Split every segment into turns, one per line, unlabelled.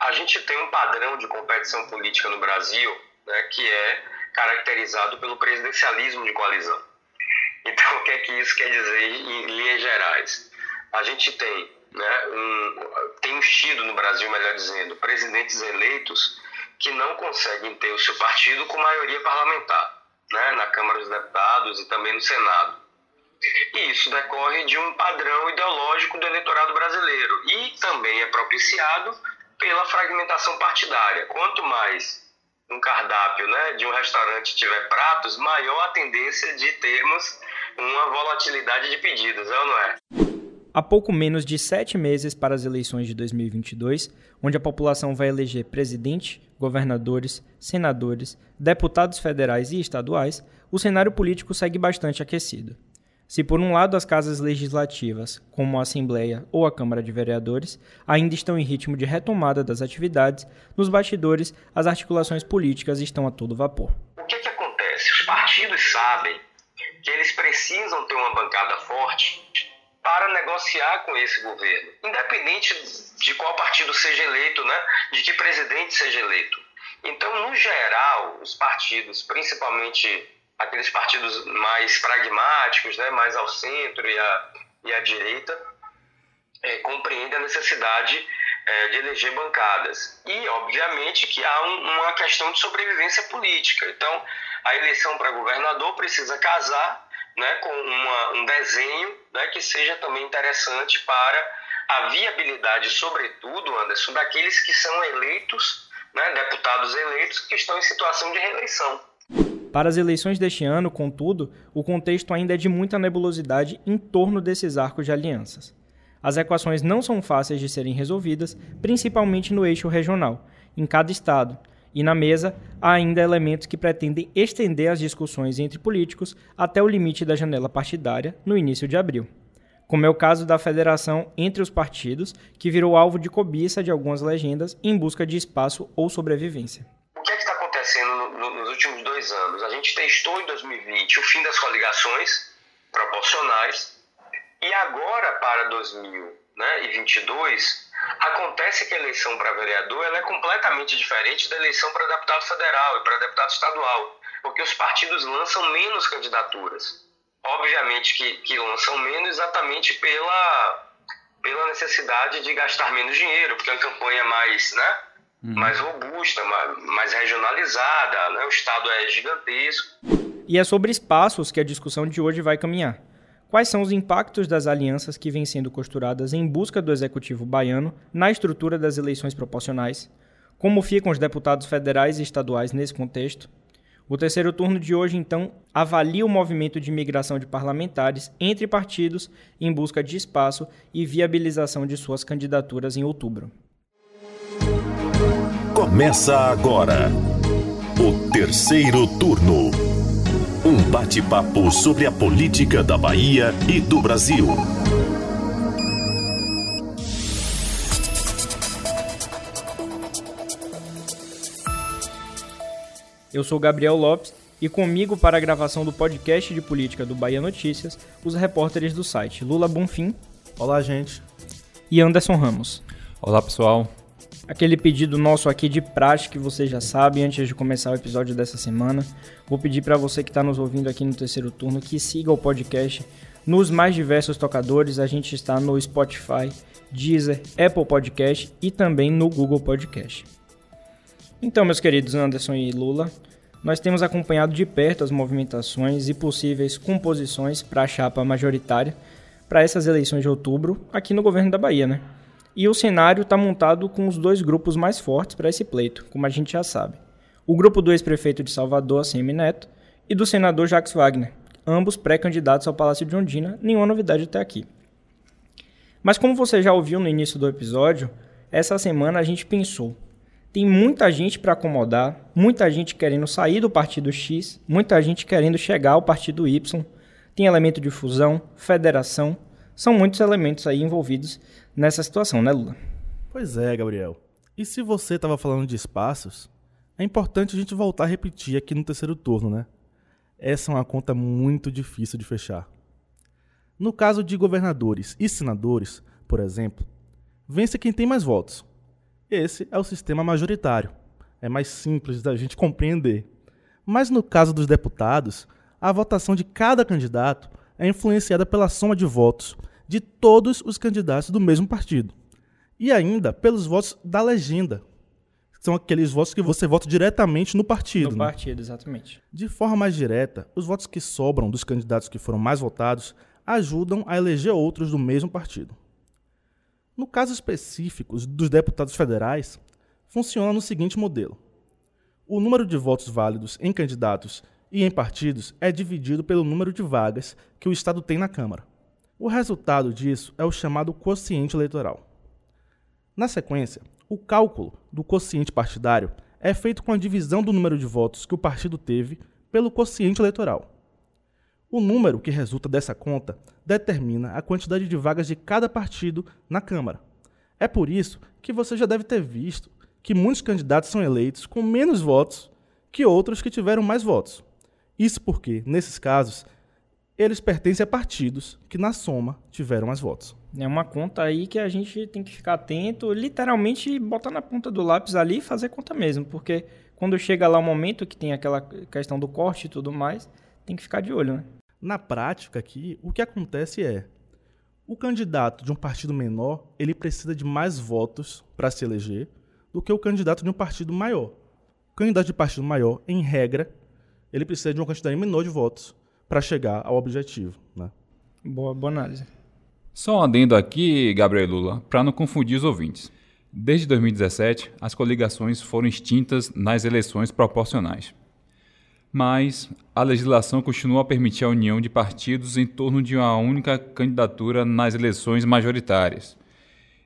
A gente tem um padrão de competição política no Brasil né, que é caracterizado pelo presidencialismo de coalizão. Então, o que é que isso quer dizer em linhas gerais? A gente tem, né, um, tem tido no Brasil, melhor dizendo, presidentes eleitos que não conseguem ter o seu partido com maioria parlamentar, né, na Câmara dos Deputados e também no Senado. E isso decorre de um padrão ideológico do eleitorado brasileiro e também é propiciado pela fragmentação partidária. Quanto mais um cardápio né, de um restaurante tiver pratos, maior a tendência de termos uma volatilidade de pedidos, é ou não é?
Há pouco menos de sete meses para as eleições de 2022, onde a população vai eleger presidente, governadores, senadores, deputados federais e estaduais, o cenário político segue bastante aquecido. Se por um lado as casas legislativas, como a Assembleia ou a Câmara de Vereadores, ainda estão em ritmo de retomada das atividades, nos bastidores as articulações políticas estão a todo vapor.
O que, que acontece? Os partidos sabem que eles precisam ter uma bancada forte para negociar com esse governo, independente de qual partido seja eleito, né? de que presidente seja eleito. Então, no geral, os partidos, principalmente aqueles partidos mais pragmáticos, né, mais ao centro e à, e à direita, é, compreendem a necessidade é, de eleger bancadas. E, obviamente, que há um, uma questão de sobrevivência política. Então, a eleição para governador precisa casar né, com uma, um desenho né, que seja também interessante para a viabilidade, sobretudo, Anderson, daqueles que são eleitos, né, deputados eleitos, que estão em situação de reeleição.
Para as eleições deste ano, contudo, o contexto ainda é de muita nebulosidade em torno desses arcos de alianças. As equações não são fáceis de serem resolvidas, principalmente no eixo regional, em cada estado, e na mesa há ainda elementos que pretendem estender as discussões entre políticos até o limite da janela partidária no início de abril. Como é o caso da federação entre os partidos, que virou alvo de cobiça de algumas legendas em busca de espaço ou sobrevivência
acontecendo no, nos últimos dois anos? Gente testou em 2020 o fim das coligações proporcionais e agora para 2022 acontece que a eleição para vereador é completamente diferente da eleição para deputado federal e para deputado estadual, porque os partidos lançam menos candidaturas. Obviamente que, que lançam menos exatamente pela, pela necessidade de gastar menos dinheiro, porque é uma campanha mais, né, uhum. mais robusta, mais, mais regionalizada, né? o Estado é gigantesco.
E é sobre espaços que a discussão de hoje vai caminhar. Quais são os impactos das alianças que vêm sendo costuradas em busca do executivo baiano na estrutura das eleições proporcionais? Como ficam os deputados federais e estaduais nesse contexto? O terceiro turno de hoje, então, avalia o movimento de migração de parlamentares entre partidos em busca de espaço e viabilização de suas candidaturas em outubro.
Começa agora o terceiro turno. Um bate-papo sobre a política da Bahia e do Brasil.
Eu sou Gabriel Lopes e comigo para a gravação do podcast de política do Bahia Notícias, os repórteres do site Lula Bonfim.
Olá, gente.
E Anderson Ramos.
Olá, pessoal
aquele pedido nosso aqui de prática que você já sabe antes de começar o episódio dessa semana. Vou pedir para você que está nos ouvindo aqui no terceiro turno que siga o podcast nos mais diversos tocadores. A gente está no Spotify, Deezer, Apple Podcast e também no Google Podcast. Então, meus queridos Anderson e Lula, nós temos acompanhado de perto as movimentações e possíveis composições para a chapa majoritária para essas eleições de outubro aqui no governo da Bahia, né? E o cenário está montado com os dois grupos mais fortes para esse pleito, como a gente já sabe. O grupo do ex-prefeito de Salvador, Semi Neto, e do senador Jacques Wagner, ambos pré-candidatos ao Palácio de Ondina, nenhuma novidade até aqui. Mas como você já ouviu no início do episódio, essa semana a gente pensou, tem muita gente para acomodar, muita gente querendo sair do partido X, muita gente querendo chegar ao partido Y, tem elemento de fusão, federação, são muitos elementos aí envolvidos nessa situação, né, Lula?
Pois é, Gabriel. E se você estava falando de espaços, é importante a gente voltar a repetir aqui no terceiro turno, né? Essa é uma conta muito difícil de fechar. No caso de governadores e senadores, por exemplo, vence quem tem mais votos. Esse é o sistema majoritário. É mais simples da gente compreender. Mas no caso dos deputados, a votação de cada candidato é influenciada pela soma de votos de todos os candidatos do mesmo partido. E ainda pelos votos da legenda. São aqueles votos que você vota diretamente no partido.
No
né?
partido, exatamente.
De forma mais direta, os votos que sobram dos candidatos que foram mais votados ajudam a eleger outros do mesmo partido. No caso específico dos deputados federais, funciona no seguinte modelo: o número de votos válidos em candidatos e em partidos é dividido pelo número de vagas que o Estado tem na Câmara. O resultado disso é o chamado quociente eleitoral. Na sequência, o cálculo do quociente partidário é feito com a divisão do número de votos que o partido teve pelo quociente eleitoral. O número que resulta dessa conta determina a quantidade de vagas de cada partido na Câmara. É por isso que você já deve ter visto que muitos candidatos são eleitos com menos votos que outros que tiveram mais votos. Isso porque, nesses casos, eles pertencem a partidos que, na soma, tiveram mais votos.
É uma conta aí que a gente tem que ficar atento, literalmente botar na ponta do lápis ali e fazer conta mesmo, porque quando chega lá o momento que tem aquela questão do corte e tudo mais, tem que ficar de olho, né?
Na prática aqui, o que acontece é, o candidato de um partido menor, ele precisa de mais votos para se eleger, do que o candidato de um partido maior. O candidato de partido maior, em regra, ele precisa de uma quantidade menor de votos para chegar ao objetivo. Né?
Boa, boa análise.
Só um adendo aqui, Gabriel Lula, para não confundir os ouvintes. Desde 2017, as coligações foram extintas nas eleições proporcionais. Mas a legislação continua a permitir a união de partidos em torno de uma única candidatura nas eleições majoritárias.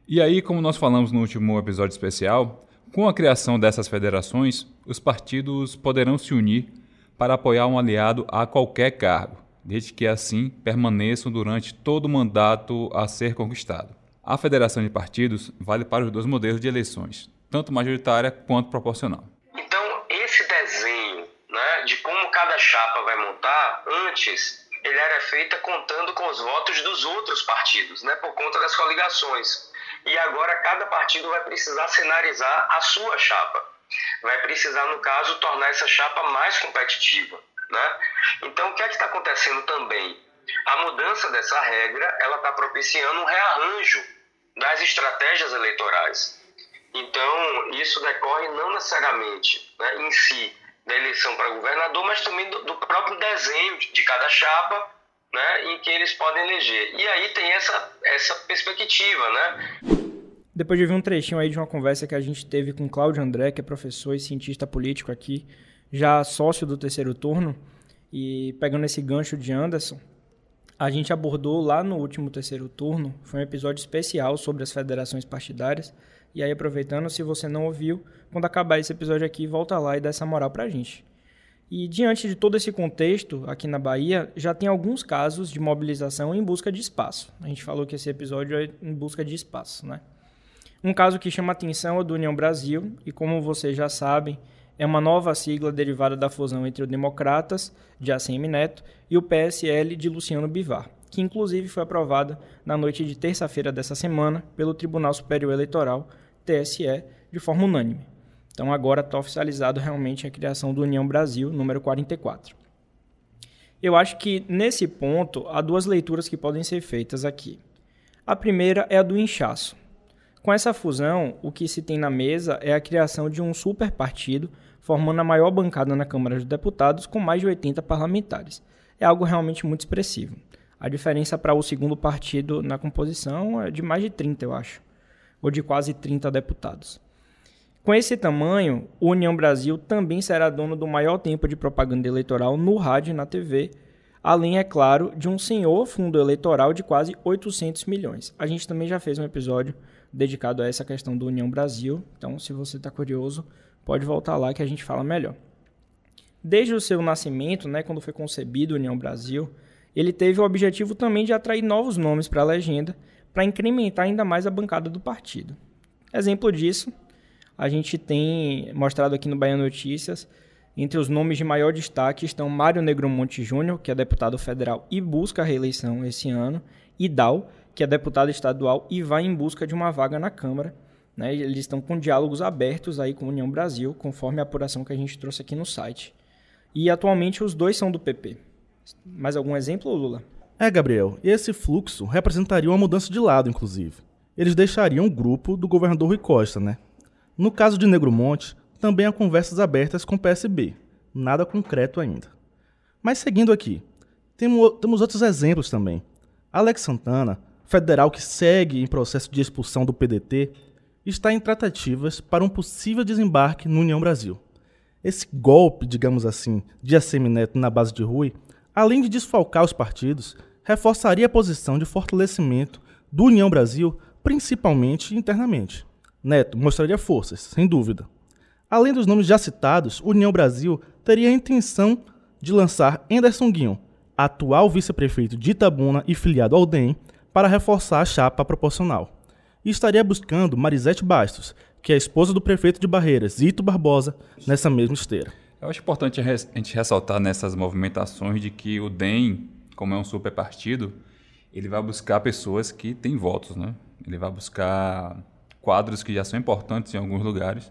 E aí, como nós falamos no último episódio especial, com a criação dessas federações, os partidos poderão se unir para apoiar um aliado a qualquer cargo, desde que assim permaneçam durante todo o mandato a ser conquistado. A federação de partidos vale para os dois modelos de eleições, tanto majoritária quanto proporcional.
Então, esse desenho né, de como cada chapa vai montar, antes ele era feito contando com os votos dos outros partidos, né, por conta das coligações e agora cada partido vai precisar cenarizar a sua chapa. Vai precisar, no caso, tornar essa chapa mais competitiva. Né? Então, o que é que está acontecendo também? A mudança dessa regra ela está propiciando um rearranjo das estratégias eleitorais. Então, isso decorre não necessariamente né, em si da eleição para governador, mas também do, do próprio desenho de cada chapa né, em que eles podem eleger. E aí tem essa, essa perspectiva, né?
Depois de ver um trechinho aí de uma conversa que a gente teve com Cláudio André, que é professor e cientista político aqui, já sócio do terceiro turno, e pegando esse gancho de Anderson, a gente abordou lá no último terceiro turno, foi um episódio especial sobre as federações partidárias, e aí aproveitando, se você não ouviu, quando acabar esse episódio aqui, volta lá e dá essa moral pra gente. E diante de todo esse contexto, aqui na Bahia, já tem alguns casos de mobilização em busca de espaço. A gente falou que esse episódio é em busca de espaço, né? Um caso que chama atenção é o do União Brasil, e como vocês já sabem, é uma nova sigla derivada da fusão entre o Democratas, de ACM Neto, e o PSL de Luciano Bivar, que inclusive foi aprovada na noite de terça-feira dessa semana pelo Tribunal Superior Eleitoral, TSE, de forma unânime. Então agora está oficializado realmente a criação do União Brasil, número 44. Eu acho que nesse ponto há duas leituras que podem ser feitas aqui. A primeira é a do inchaço. Com essa fusão, o que se tem na mesa é a criação de um super partido, formando a maior bancada na Câmara dos Deputados com mais de 80 parlamentares. É algo realmente muito expressivo. A diferença para o segundo partido na composição é de mais de 30, eu acho, ou de quase 30 deputados. Com esse tamanho, o União Brasil também será dono do maior tempo de propaganda eleitoral no rádio e na TV, além, é claro, de um senhor fundo eleitoral de quase 800 milhões. A gente também já fez um episódio dedicado a essa questão do União Brasil, então se você está curioso, pode voltar lá que a gente fala melhor. Desde o seu nascimento, né, quando foi concebido o União Brasil, ele teve o objetivo também de atrair novos nomes para a legenda, para incrementar ainda mais a bancada do partido. Exemplo disso a gente tem mostrado aqui no Bahia Notícias, entre os nomes de maior destaque estão Mário Negromonte Júnior, que é deputado federal e busca a reeleição esse ano, e Dal, que é deputado estadual e vai em busca de uma vaga na Câmara. Né? Eles estão com diálogos abertos aí com a União Brasil, conforme a apuração que a gente trouxe aqui no site. E atualmente os dois são do PP. Mais algum exemplo, Lula?
É, Gabriel, e esse fluxo representaria uma mudança de lado, inclusive. Eles deixariam o grupo do governador Rui Costa, né? No caso de Negro Monte, também há conversas abertas com o PSB. Nada concreto ainda. Mas seguindo aqui, temos outros exemplos também. Alex Santana, federal que segue em processo de expulsão do PDT, está em tratativas para um possível desembarque no União Brasil. Esse golpe, digamos assim, de Assemineto na base de Rui, além de desfalcar os partidos, reforçaria a posição de fortalecimento do União Brasil, principalmente internamente. Neto mostraria forças, sem dúvida. Além dos nomes já citados, União Brasil teria a intenção de lançar Anderson Guion, atual vice-prefeito de Itabuna e filiado ao DEM, para reforçar a chapa proporcional e estaria buscando Marisete Bastos, que é a esposa do prefeito de Barreiras, Ito Barbosa, nessa mesma esteira.
Eu acho importante a gente ressaltar nessas movimentações de que o DEM, como é um super partido, ele vai buscar pessoas que têm votos, né? Ele vai buscar quadros que já são importantes em alguns lugares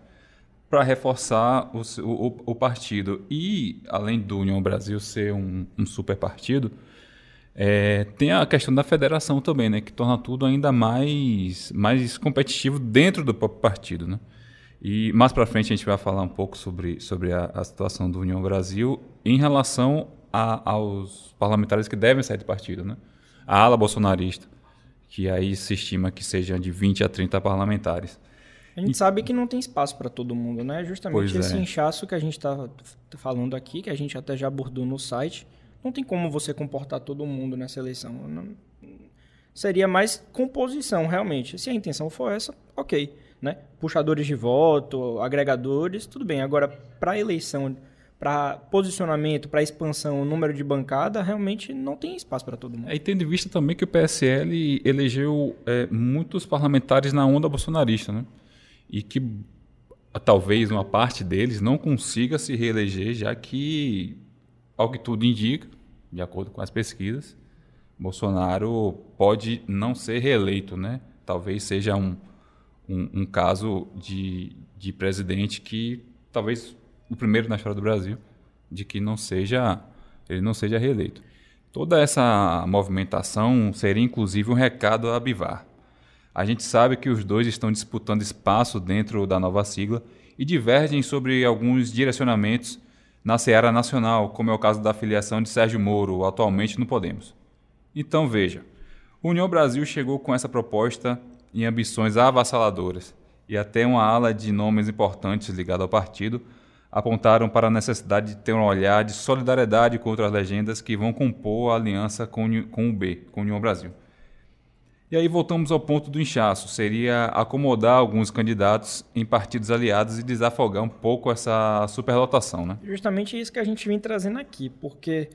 para reforçar o, o, o, partido. E, além do União Brasil ser um, um super partido, é, tem a questão da federação também, né, que torna tudo ainda mais, mais competitivo dentro do próprio partido. Né? E mais para frente a gente vai falar um pouco sobre, sobre a, a situação do União Brasil em relação a, aos parlamentares que devem sair do partido. Né? A ala bolsonarista, que aí se estima que sejam de 20 a 30 parlamentares.
A gente e... sabe que não tem espaço para todo mundo, né? Justamente pois esse é. inchaço que a gente está falando aqui, que a gente até já abordou no site, não tem como você comportar todo mundo nessa eleição. Não, seria mais composição, realmente. Se a intenção for essa, ok. Né? Puxadores de voto, agregadores, tudo bem. Agora, para eleição, para posicionamento, para expansão, número de bancada, realmente não tem espaço para todo mundo.
É, e tendo em vista também que o PSL elegeu é, muitos parlamentares na onda bolsonarista, né? E que talvez uma parte deles não consiga se reeleger, já que ao que tudo indica, de acordo com as pesquisas, Bolsonaro pode não ser reeleito, né? Talvez seja um, um, um caso de, de presidente que talvez o primeiro na história do Brasil de que não seja ele não seja reeleito. Toda essa movimentação seria inclusive um recado a Bivar. A gente sabe que os dois estão disputando espaço dentro da nova sigla e divergem sobre alguns direcionamentos na Seara Nacional, como é o caso da filiação de Sérgio Moro, atualmente no Podemos. Então veja, União Brasil chegou com essa proposta em ambições avassaladoras, e até uma ala de nomes importantes ligados ao partido apontaram para a necessidade de ter um olhar de solidariedade contra as legendas que vão compor a aliança com, com o B, com União Brasil. E aí voltamos ao ponto do inchaço, seria acomodar alguns candidatos em partidos aliados e desafogar um pouco essa superlotação, né?
Justamente isso que a gente vem trazendo aqui, porque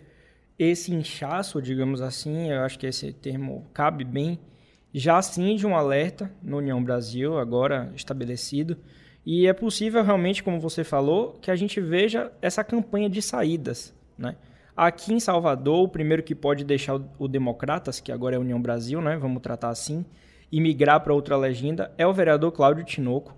esse inchaço, digamos assim, eu acho que esse termo cabe bem, já acende um alerta no União Brasil, agora estabelecido, e é possível realmente, como você falou, que a gente veja essa campanha de saídas, né? Aqui em Salvador, o primeiro que pode deixar o Democratas, que agora é União Brasil, né? Vamos tratar assim, e migrar para outra legenda, é o vereador Cláudio Tinoco.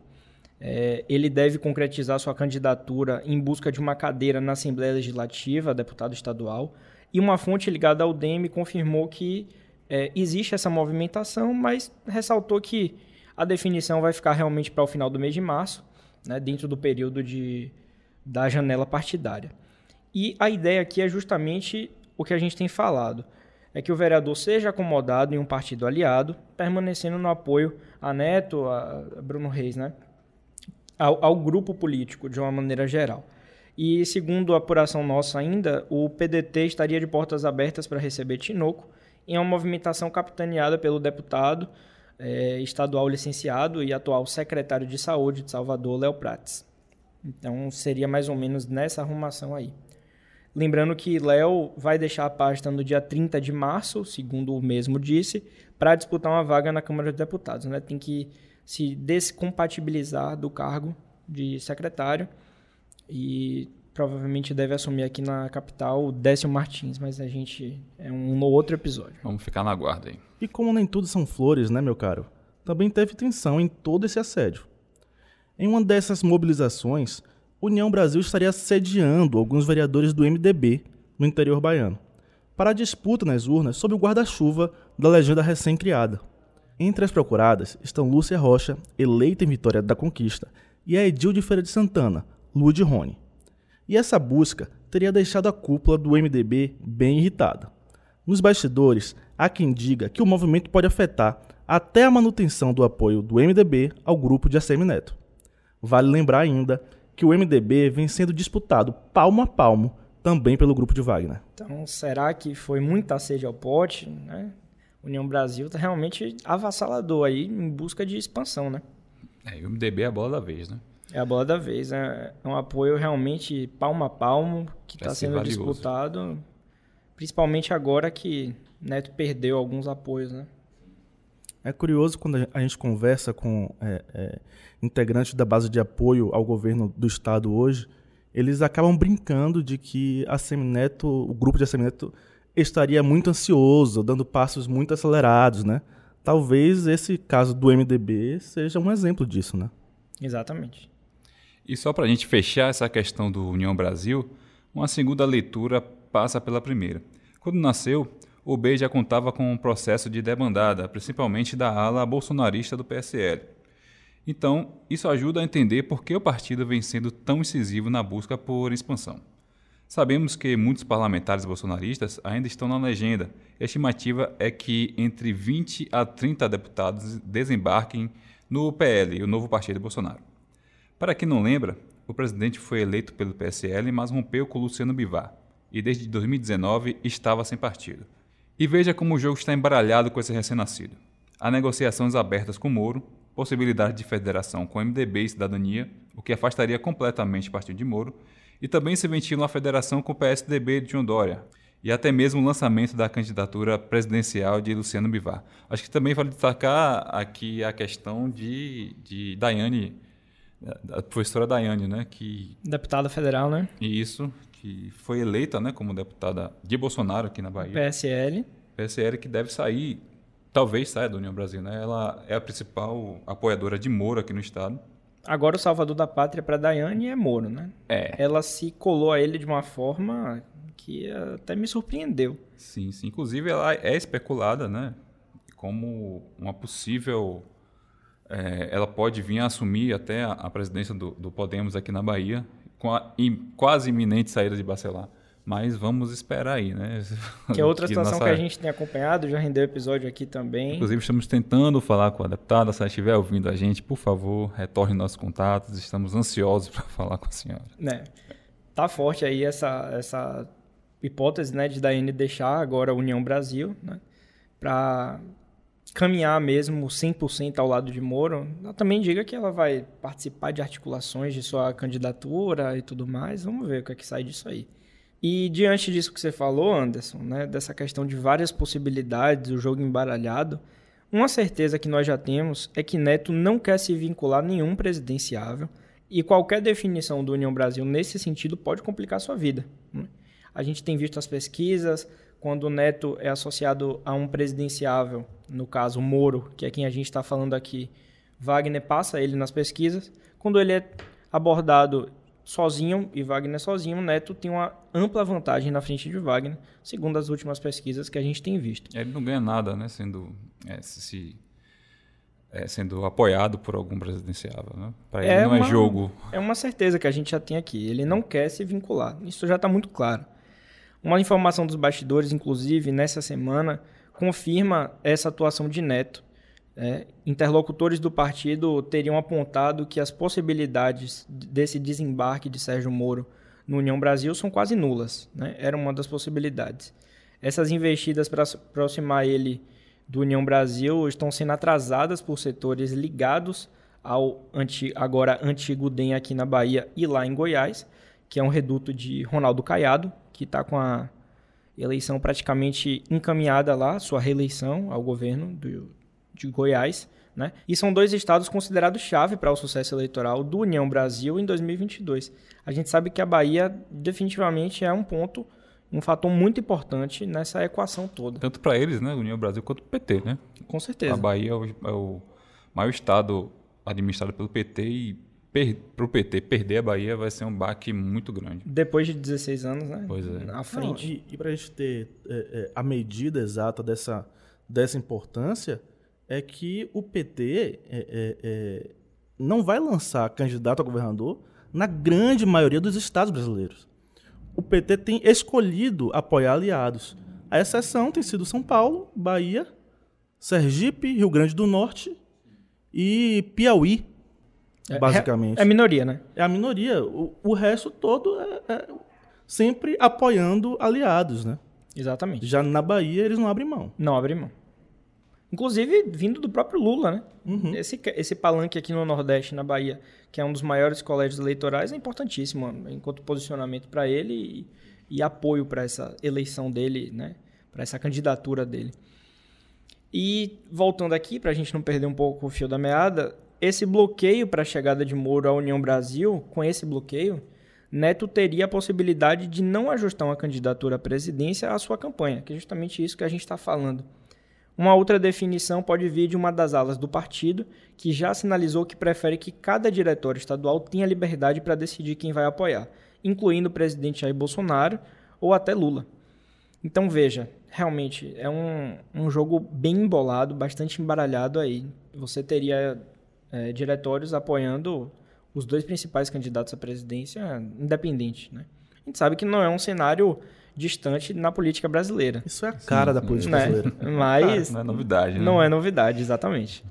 É, ele deve concretizar sua candidatura em busca de uma cadeira na Assembleia Legislativa, deputado estadual, e uma fonte ligada ao DEM confirmou que é, existe essa movimentação, mas ressaltou que a definição vai ficar realmente para o final do mês de março, né, dentro do período de, da janela partidária. E a ideia aqui é justamente o que a gente tem falado. É que o vereador seja acomodado em um partido aliado, permanecendo no apoio a Neto, a Bruno Reis, né? Ao, ao grupo político, de uma maneira geral. E segundo a apuração nossa ainda, o PDT estaria de portas abertas para receber Tinoco em uma movimentação capitaneada pelo deputado é, estadual licenciado e atual secretário de Saúde de Salvador, Léo Prates. Então seria mais ou menos nessa arrumação aí. Lembrando que Léo vai deixar a pasta no dia 30 de março, segundo o mesmo disse, para disputar uma vaga na Câmara dos Deputados. Né? Tem que se descompatibilizar do cargo de secretário e provavelmente deve assumir aqui na capital o Décio Martins, mas a gente é um no outro episódio.
Vamos ficar na guarda aí.
E como nem tudo são flores, né, meu caro? também teve tensão em todo esse assédio. Em uma dessas mobilizações, União Brasil estaria sediando alguns vereadores do MDB no interior baiano, para a disputa nas urnas sob o guarda-chuva da legenda recém-criada. Entre as procuradas estão Lúcia Rocha, eleita em Vitória da Conquista, e a Edil de Feira de Santana, Lua de Rony. E essa busca teria deixado a cúpula do MDB bem irritada. Nos bastidores, há quem diga que o movimento pode afetar até a manutenção do apoio do MDB ao grupo de ACM Neto. Vale lembrar ainda que o MDB vem sendo disputado palmo a palmo também pelo grupo de Wagner.
Então, será que foi muita sede ao pote? Né? União Brasil está realmente avassalador aí em busca de expansão, né?
É, o MDB é a bola da vez, né?
É a bola da vez, né? É um apoio realmente palmo a palmo que está sendo valioso. disputado, principalmente agora que Neto perdeu alguns apoios, né?
É curioso quando a gente conversa com é, é, integrantes da base de apoio ao governo do estado hoje, eles acabam brincando de que a Semineto, o grupo de Semineto estaria muito ansioso, dando passos muito acelerados, né? Talvez esse caso do MDB seja um exemplo disso, né?
Exatamente.
E só para a gente fechar essa questão do União Brasil, uma segunda leitura passa pela primeira. Quando nasceu, o B já contava com um processo de debandada, principalmente da ala bolsonarista do PSL. Então, isso ajuda a entender por que o partido vem sendo tão incisivo na busca por expansão. Sabemos que muitos parlamentares bolsonaristas ainda estão na legenda. A estimativa é que entre 20 a 30 deputados desembarquem no PL, o novo partido de Bolsonaro. Para quem não lembra, o presidente foi eleito pelo PSL, mas rompeu com Luciano Bivar e desde 2019 estava sem partido. E veja como o jogo está embaralhado com esse recém-nascido. Há negociações abertas com Moro, possibilidade de federação com MDB e Cidadania, o que afastaria completamente o partido de Moro, e também se ventila uma federação com o PSDB de João Dória, e até mesmo o lançamento da candidatura presidencial de Luciano Bivar. Acho que também vale destacar aqui a questão de, de Daiane, a professora Daiane, né? Que,
Deputada federal, né?
Isso, que foi eleita né, como deputada de Bolsonaro aqui na Bahia.
PSL.
PSL que deve sair, talvez saia da União Brasil, né? Ela é a principal apoiadora de Moro aqui no estado.
Agora o salvador da pátria para Daiane é Moro, né?
É.
Ela se colou a ele de uma forma que até me surpreendeu.
Sim, sim. Inclusive ela é especulada, né? Como uma possível é, ela pode vir a assumir até a, presidência do, do, Podemos aqui na Bahia com a quase iminente saída de Bacelar. Mas vamos esperar aí, né?
Que é outra situação nossa... que a gente tem acompanhado, já rendeu episódio aqui também.
Inclusive, estamos tentando falar com a deputada. Se ela estiver ouvindo a gente, por favor, retorne nossos contatos. Estamos ansiosos para falar com a senhora.
Né? Tá forte aí essa, essa hipótese né, de Daiane deixar agora a União Brasil, né? Para caminhar mesmo 100% ao lado de Moro, ela também diga que ela vai participar de articulações de sua candidatura e tudo mais. Vamos ver o que é que sai disso aí. E diante disso que você falou, Anderson, né, dessa questão de várias possibilidades, o jogo embaralhado, uma certeza que nós já temos é que Neto não quer se vincular a nenhum presidenciável e qualquer definição do União Brasil nesse sentido pode complicar sua vida. Né? A gente tem visto as pesquisas, quando o Neto é associado a um presidenciável, no caso Moro, que é quem a gente está falando aqui, Wagner passa ele nas pesquisas. Quando ele é abordado sozinho e Wagner sozinho, Neto tem uma ampla vantagem na frente de Wagner, segundo as últimas pesquisas que a gente tem visto.
Ele não ganha nada, né, sendo é, se, é, sendo apoiado por algum presidenciável, né? Para ele é não é uma, é jogo.
É uma certeza que a gente já tem aqui. Ele não quer se vincular. Isso já está muito claro. Uma informação dos bastidores, inclusive, nessa semana, confirma essa atuação de Neto. É, interlocutores do partido teriam apontado que as possibilidades desse desembarque de Sérgio Moro no União Brasil são quase nulas. Né? Era uma das possibilidades. Essas investidas para aproximar ele do União Brasil estão sendo atrasadas por setores ligados ao anti, agora antigo DEM aqui na Bahia e lá em Goiás, que é um reduto de Ronaldo Caiado, que está com a eleição praticamente encaminhada lá, sua reeleição ao governo do, de Goiás. Né? E são dois estados considerados chave para o sucesso eleitoral do União Brasil em 2022. A gente sabe que a Bahia definitivamente é um ponto, um fator muito importante nessa equação toda.
Tanto para eles, né, União Brasil, quanto o PT, né?
Com certeza. A
Bahia é o, é o maior estado administrado pelo PT e para o PT perder a Bahia vai ser um baque muito grande.
Depois de 16 anos, né?
Pois é.
À frente.
Não, e e para a gente ter é, é, a medida exata dessa, dessa importância, é que o PT é, é, é, não vai lançar candidato a governador na grande maioria dos estados brasileiros. O PT tem escolhido apoiar aliados. A exceção tem sido São Paulo, Bahia, Sergipe, Rio Grande do Norte e Piauí, basicamente.
É, é minoria, né?
É a minoria. O, o resto todo é, é sempre apoiando aliados, né?
Exatamente.
Já na Bahia eles não abrem mão.
Não abre mão. Inclusive, vindo do próprio Lula, né?
Uhum.
Esse, esse palanque aqui no Nordeste, na Bahia, que é um dos maiores colégios eleitorais, é importantíssimo, enquanto posicionamento para ele e, e apoio para essa eleição dele, né? Para essa candidatura dele. E voltando aqui, para a gente não perder um pouco o fio da meada, esse bloqueio para a chegada de Moro à União Brasil, com esse bloqueio, Neto teria a possibilidade de não ajustar uma candidatura à presidência à sua campanha, que é justamente isso que a gente está falando. Uma outra definição pode vir de uma das alas do partido, que já sinalizou que prefere que cada diretório estadual tenha liberdade para decidir quem vai apoiar, incluindo o presidente Jair Bolsonaro ou até Lula. Então veja, realmente é um, um jogo bem embolado, bastante embaralhado aí. Você teria é, diretórios apoiando os dois principais candidatos à presidência independente. Né? A gente sabe que não é um cenário distante na política brasileira.
Isso é a cara da política
Né?
brasileira.
Mas
Não é novidade, né?
não é novidade, exatamente.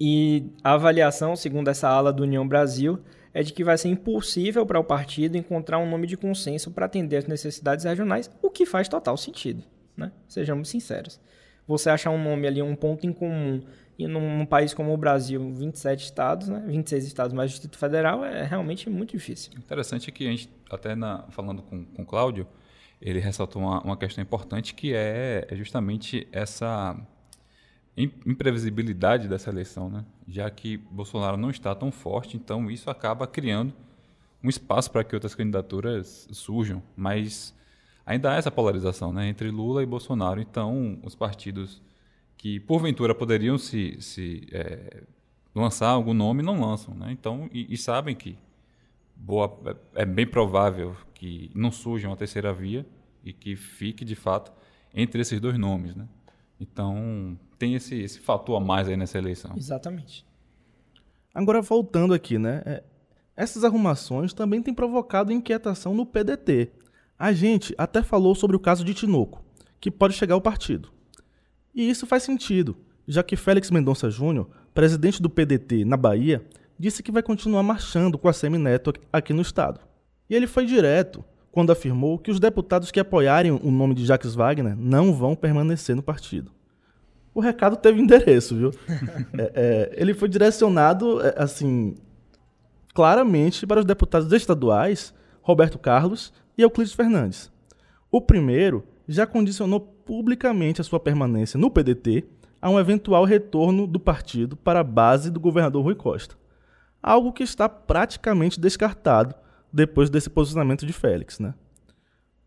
E a avaliação, segundo essa ala do União Brasil, é de que vai ser impossível para o partido encontrar um nome de consenso para atender as necessidades regionais, o que faz total sentido, né? Sejamos sinceros. Você achar um nome ali, um ponto em comum, e num, país como o Brasil, 27 estados, né? 26 estados mais o Distrito Federal, é realmente muito difícil.
Interessante que a gente, até na, falando com, com o Cláudio, ele ressaltou uma, uma questão importante que é, é justamente essa im- imprevisibilidade dessa eleição, né? Já que Bolsonaro não está tão forte, então isso acaba criando um espaço para que outras candidaturas surjam, mas ainda há essa polarização, né, entre Lula e Bolsonaro. Então, os partidos que porventura poderiam se, se eh, lançar algum nome não lançam, né? Então, e, e sabem que boa, é é bem provável que não surja uma terceira via e que fique de fato entre esses dois nomes, né? Então tem esse, esse fator a mais aí nessa eleição.
Exatamente.
Agora, voltando aqui, né? é, essas arrumações também têm provocado inquietação no PDT. A gente até falou sobre o caso de Tinoco, que pode chegar ao partido. E isso faz sentido, já que Félix Mendonça Júnior, presidente do PDT na Bahia, disse que vai continuar marchando com a Semineto aqui no estado. E ele foi direto quando afirmou que os deputados que apoiarem o nome de Jacques Wagner não vão permanecer no partido. O recado teve endereço, viu? É, é, ele foi direcionado, é, assim, claramente para os deputados estaduais Roberto Carlos e Euclides Fernandes. O primeiro já condicionou publicamente a sua permanência no PDT a um eventual retorno do partido para a base do governador Rui Costa. Algo que está praticamente descartado depois desse posicionamento de Félix. Né?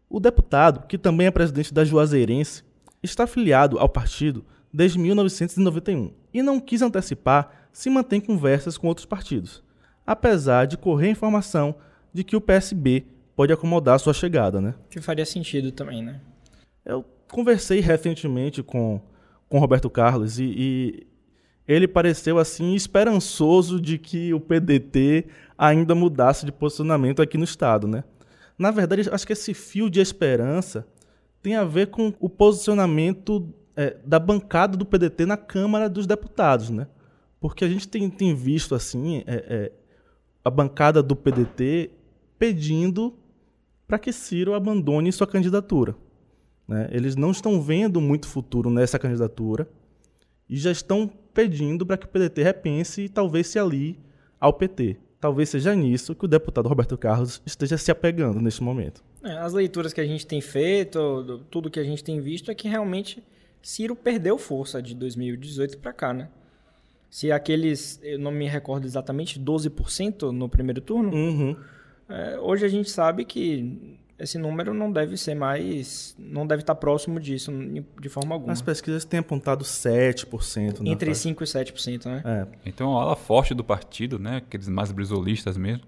O deputado, que também é presidente da Juazeirense, está afiliado ao partido desde 1991 e não quis antecipar se mantém conversas com outros partidos, apesar de correr informação de que o PSB pode acomodar sua chegada. Né?
Que faria sentido também, né?
Eu conversei recentemente com com Roberto Carlos e, e ele pareceu assim esperançoso de que o PDT ainda mudasse de posicionamento aqui no estado, né? Na verdade, acho que esse fio de esperança tem a ver com o posicionamento é, da bancada do PDT na Câmara dos Deputados, né? Porque a gente tem, tem visto assim é, é, a bancada do PDT pedindo para que Ciro abandone sua candidatura. Né? Eles não estão vendo muito futuro nessa candidatura e já estão pedindo para que o PDT repense e talvez se alie ao PT. Talvez seja nisso que o deputado Roberto Carlos esteja se apegando neste momento.
É, as leituras que a gente tem feito, do- tudo que a gente tem visto é que realmente Ciro perdeu força de 2018 para cá, né? Se aqueles, eu não me recordo exatamente, 12% no primeiro turno,
Uhum.
é, hoje a gente sabe que esse número não deve ser mais. não deve estar próximo disso de forma alguma.
As pesquisas têm apontado 7%. Né,
Entre 5% e 7%, né?
É. Então, a ala forte do partido, né, aqueles mais brisolistas mesmo,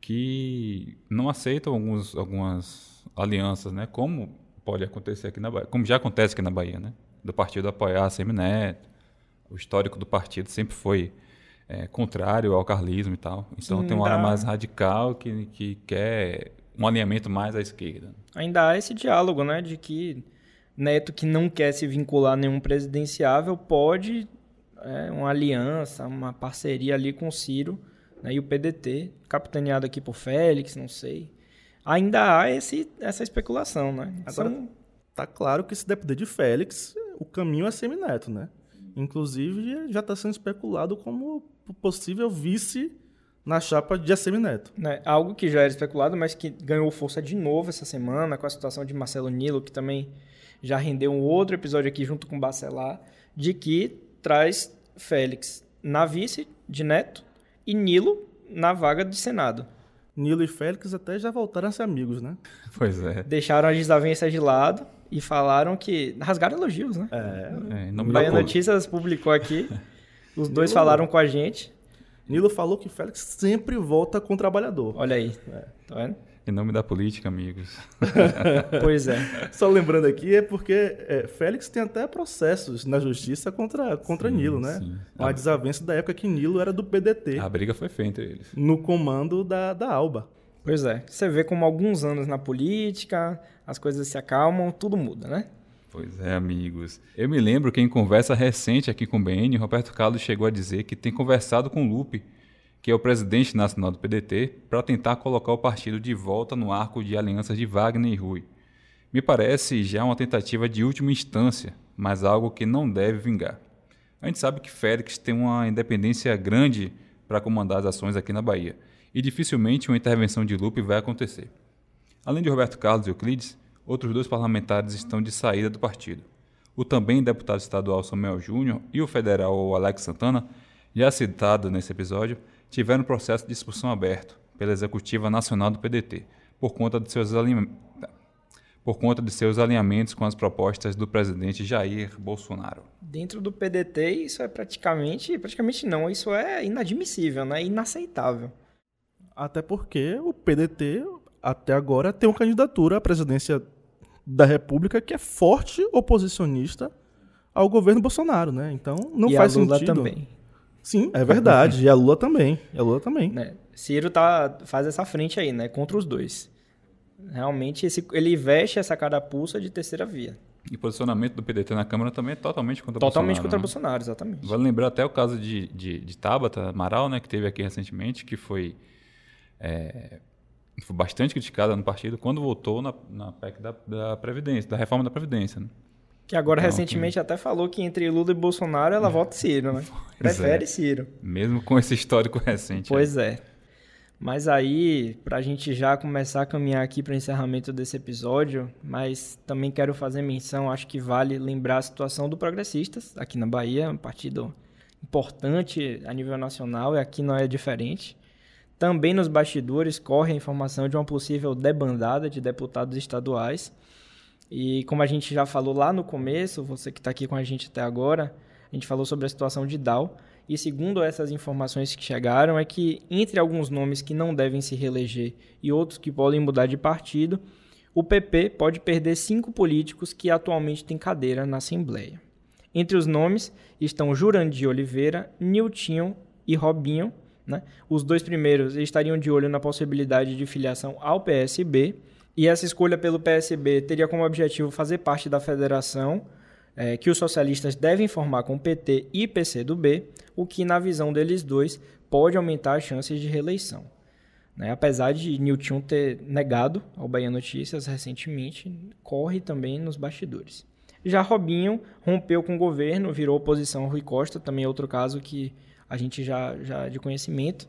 que não aceitam alguns, algumas alianças, né, como pode acontecer aqui na Bahia, como já acontece aqui na Bahia, né, do partido apoiar a Semineto, o histórico do partido sempre foi é, contrário ao carlismo e tal. Então Sim, tem uma ala mais radical que, que quer um alinhamento mais à esquerda.
Ainda há esse diálogo, né, de que Neto que não quer se vincular a nenhum presidenciável pode é, uma aliança, uma parceria ali com o Ciro né, e o PDT, capitaneado aqui por Félix, não sei. Ainda há esse, essa especulação, né?
Agora, São... tá claro que se depender de Félix, o caminho é Semineto, né? Inclusive, já está sendo especulado como possível vice na chapa de Assemineto.
Né, algo que já era especulado, mas que ganhou força de novo essa semana, com a situação de Marcelo Nilo, que também já rendeu um outro episódio aqui junto com Bacelar, de que traz Félix na vice de Neto e Nilo na vaga do Senado.
Nilo e Félix até já voltaram a ser amigos, né?
Pois é.
Deixaram as desavenças de lado e falaram que. rasgaram elogios, né? É. é Bahia Notícias publicou aqui. Os dois falaram com a gente.
Nilo falou que Félix sempre volta com o trabalhador.
Olha aí. É. Tá vendo?
Em nome da política, amigos.
pois é.
Só lembrando aqui, é porque é, Félix tem até processos na justiça contra, contra sim, Nilo, né? Sim. Uma desavença da época que Nilo era do PDT.
A briga foi feita entre eles.
No comando da, da Alba.
Pois é. Você vê como alguns anos na política, as coisas se acalmam, tudo muda, né?
Pois é, amigos. Eu me lembro que em conversa recente aqui com o BN, Roberto Carlos chegou a dizer que tem conversado com o Lupe que é o presidente nacional do PDT, para tentar colocar o partido de volta no arco de alianças de Wagner e Rui. Me parece já uma tentativa de última instância, mas algo que não deve vingar. A gente sabe que Félix tem uma independência grande para comandar as ações aqui na Bahia, e dificilmente uma intervenção de Lupe vai acontecer. Além de Roberto Carlos e Euclides, outros dois parlamentares estão de saída do partido. O também deputado estadual Samuel Júnior e o federal Alex Santana, já citado nesse episódio, tiveram processo de expulsão aberto pela Executiva Nacional do PDT, por conta de seus por conta de seus alinhamentos com as propostas do presidente Jair Bolsonaro.
Dentro do PDT, isso é praticamente, praticamente não, isso é inadmissível, né? inaceitável.
Até porque o PDT até agora tem uma candidatura à presidência da República que é forte oposicionista ao governo Bolsonaro, né? Então não
e
faz
a Lula
sentido.
também.
Sim, é verdade. e a Lula também. E a Lula também.
Né? Ciro tá, faz essa frente aí, né? Contra os dois. Realmente, esse, ele veste essa carapuça de terceira via.
E o posicionamento do PDT na Câmara também é totalmente contra
totalmente
Bolsonaro.
Totalmente contra
né?
Bolsonaro, exatamente.
Vale lembrar até o caso de, de, de Tabata Amaral, né? Que teve aqui recentemente, que foi... É, foi bastante criticada no partido quando votou na, na PEC da, da Previdência, da reforma da Previdência. Né?
Que agora, não, recentemente, que... até falou que entre Lula e Bolsonaro ela vota Ciro, né? Pois Prefere é. Ciro.
Mesmo com esse histórico recente.
Pois aí. é. Mas aí, para a gente já começar a caminhar aqui para o encerramento desse episódio, mas também quero fazer menção, acho que vale lembrar a situação do Progressistas, aqui na Bahia, um partido importante a nível nacional, e aqui não é diferente. Também nos bastidores corre a informação de uma possível debandada de deputados estaduais e como a gente já falou lá no começo, você que está aqui com a gente até agora, a gente falou sobre a situação de Dal. E segundo essas informações que chegaram, é que entre alguns nomes que não devem se reeleger e outros que podem mudar de partido, o PP pode perder cinco políticos que atualmente têm cadeira na Assembleia. Entre os nomes estão Jurandir Oliveira, Niltinho e Robinho. Né? Os dois primeiros estariam de olho na possibilidade de filiação ao PSB e essa escolha pelo PSB teria como objetivo fazer parte da federação é, que os socialistas devem formar com PT e PCdoB, o que, na visão deles dois, pode aumentar as chances de reeleição. Né? Apesar de Nilton ter negado ao Bahia Notícias recentemente, corre também nos bastidores. Já Robinho rompeu com o governo, virou oposição ao Rui Costa, também é outro caso que a gente já, já de conhecimento.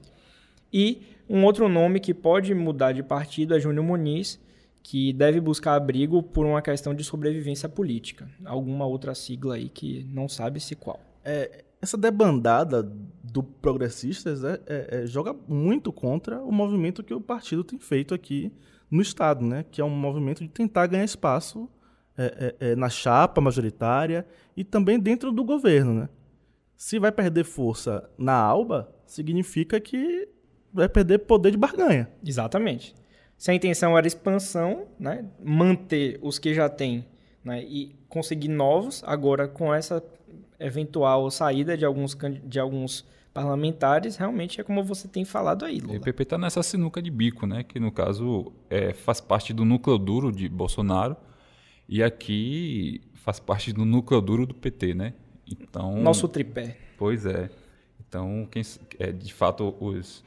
E um outro nome que pode mudar de partido é Júnior Muniz, que deve buscar abrigo por uma questão de sobrevivência política. Alguma outra sigla aí que não sabe se qual.
É, essa debandada do progressistas é, é, é, joga muito contra o movimento que o partido tem feito aqui no Estado, né? que é um movimento de tentar ganhar espaço é, é, é, na chapa majoritária e também dentro do governo. Né? Se vai perder força na ALBA, significa que vai perder poder de barganha.
Exatamente. Se a intenção era expansão, né? manter os que já tem né? e conseguir novos, agora com essa eventual saída de alguns, de alguns parlamentares, realmente é como você tem falado aí, Lula.
O PP está nessa sinuca de bico, né? Que no caso é, faz parte do núcleo duro de Bolsonaro e aqui faz parte do núcleo duro do PT, né?
Então nosso tripé.
Pois é. Então quem é, de fato os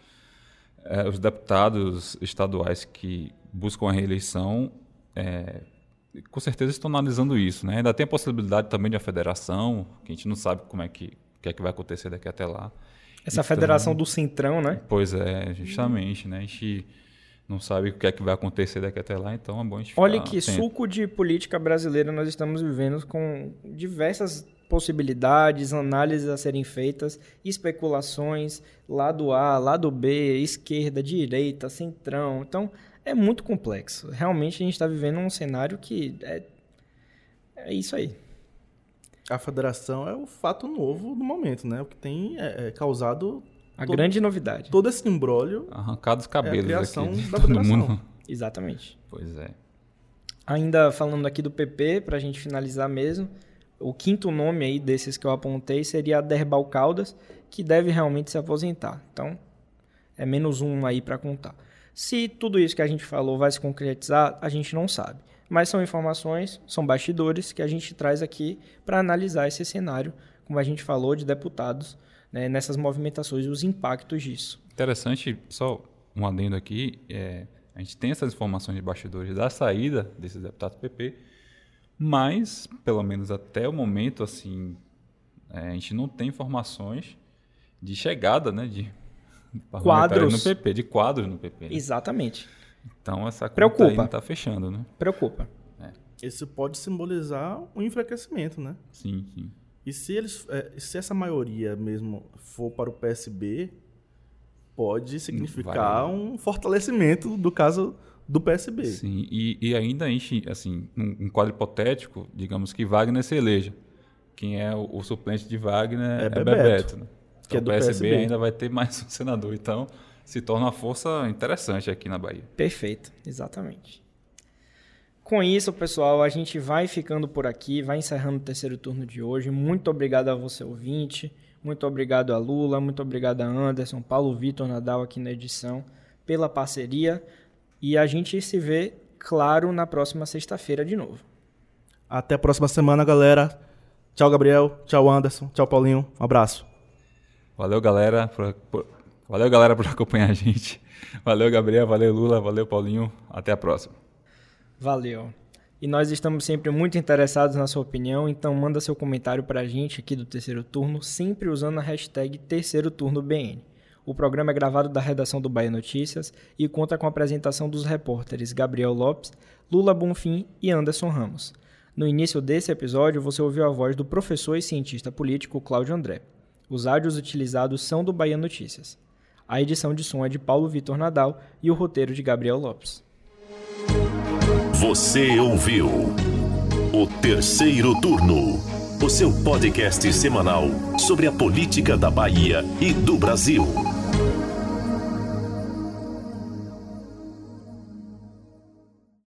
é, os deputados estaduais que buscam a reeleição é, com certeza estão analisando isso, né? Ainda tem a possibilidade também de a federação, que a gente não sabe como é que, que é que vai acontecer daqui até lá.
Essa então, federação do Centrão, né?
Pois é, justamente, né? A gente não sabe o que é que vai acontecer daqui até lá, então é bom a gente
Olha que atento. suco de política brasileira nós estamos vivendo com diversas possibilidades, análises a serem feitas, especulações, lado A, lado B, esquerda, direita, centrão. Então, é muito complexo. Realmente a gente está vivendo um cenário que é, é isso aí.
A federação é o fato novo do momento, né? O que tem é, é causado
a todo, grande novidade.
Todo esse embrólio.
Arrancado os cabelos é a
criação
aqui.
da todo mundo.
Exatamente.
Pois é.
Ainda falando aqui do PP, para a gente finalizar mesmo, o quinto nome aí desses que eu apontei seria Derbal Caldas, que deve realmente se aposentar. Então, é menos um aí para contar. Se tudo isso que a gente falou vai se concretizar, a gente não sabe. Mas são informações, são bastidores que a gente traz aqui para analisar esse cenário, como a gente falou, de deputados né, nessas movimentações e os impactos disso.
Interessante, só um adendo aqui, é, a gente tem essas informações de bastidores da saída desses deputados PP, mas, pelo menos até o momento, assim, é, a gente não tem informações de chegada né, de
quadros
no PP, de quadros no PP.
Né? Exatamente.
Então essa conta
Preocupa.
aí não está fechando, né?
Preocupa.
É. Isso pode simbolizar um enfraquecimento, né?
Sim, sim.
E se eles, é, se essa maioria mesmo for para o PSB, pode significar Vai. um fortalecimento do caso do PSB.
Sim, e, e ainda gente, assim, um, um quadro hipotético, digamos que Wagner se eleja. Quem é o, o suplente de Wagner é, é Bebeto. Bebeto né? que é então, é do o PSB, PSB ainda vai ter mais um senador. Então, se torna uma força interessante aqui na Bahia.
Perfeito, exatamente. Com isso, pessoal, a gente vai ficando por aqui, vai encerrando o terceiro turno de hoje. Muito obrigado a você, ouvinte. Muito obrigado a Lula, muito obrigado a Anderson, Paulo Vitor Nadal aqui na edição, pela parceria. E a gente se vê, claro, na próxima sexta-feira de novo.
Até a próxima semana, galera. Tchau, Gabriel. Tchau, Anderson. Tchau, Paulinho. Um abraço.
Valeu, galera, por, por, valeu, galera, por acompanhar a gente. Valeu, Gabriel, valeu, Lula, valeu, Paulinho. Até a próxima.
Valeu. E nós estamos sempre muito interessados na sua opinião, então manda seu comentário para a gente aqui do Terceiro Turno, sempre usando a hashtag Terceiro Turno BN. O programa é gravado da redação do Bahia Notícias e conta com a apresentação dos repórteres Gabriel Lopes, Lula Bonfim e Anderson Ramos. No início desse episódio, você ouviu a voz do professor e cientista político Cláudio André. Os áudios utilizados são do Bahia Notícias. A edição de som é de Paulo Vitor Nadal e o roteiro de Gabriel Lopes.
Você ouviu o terceiro turno, o seu podcast semanal sobre a política da Bahia e do Brasil.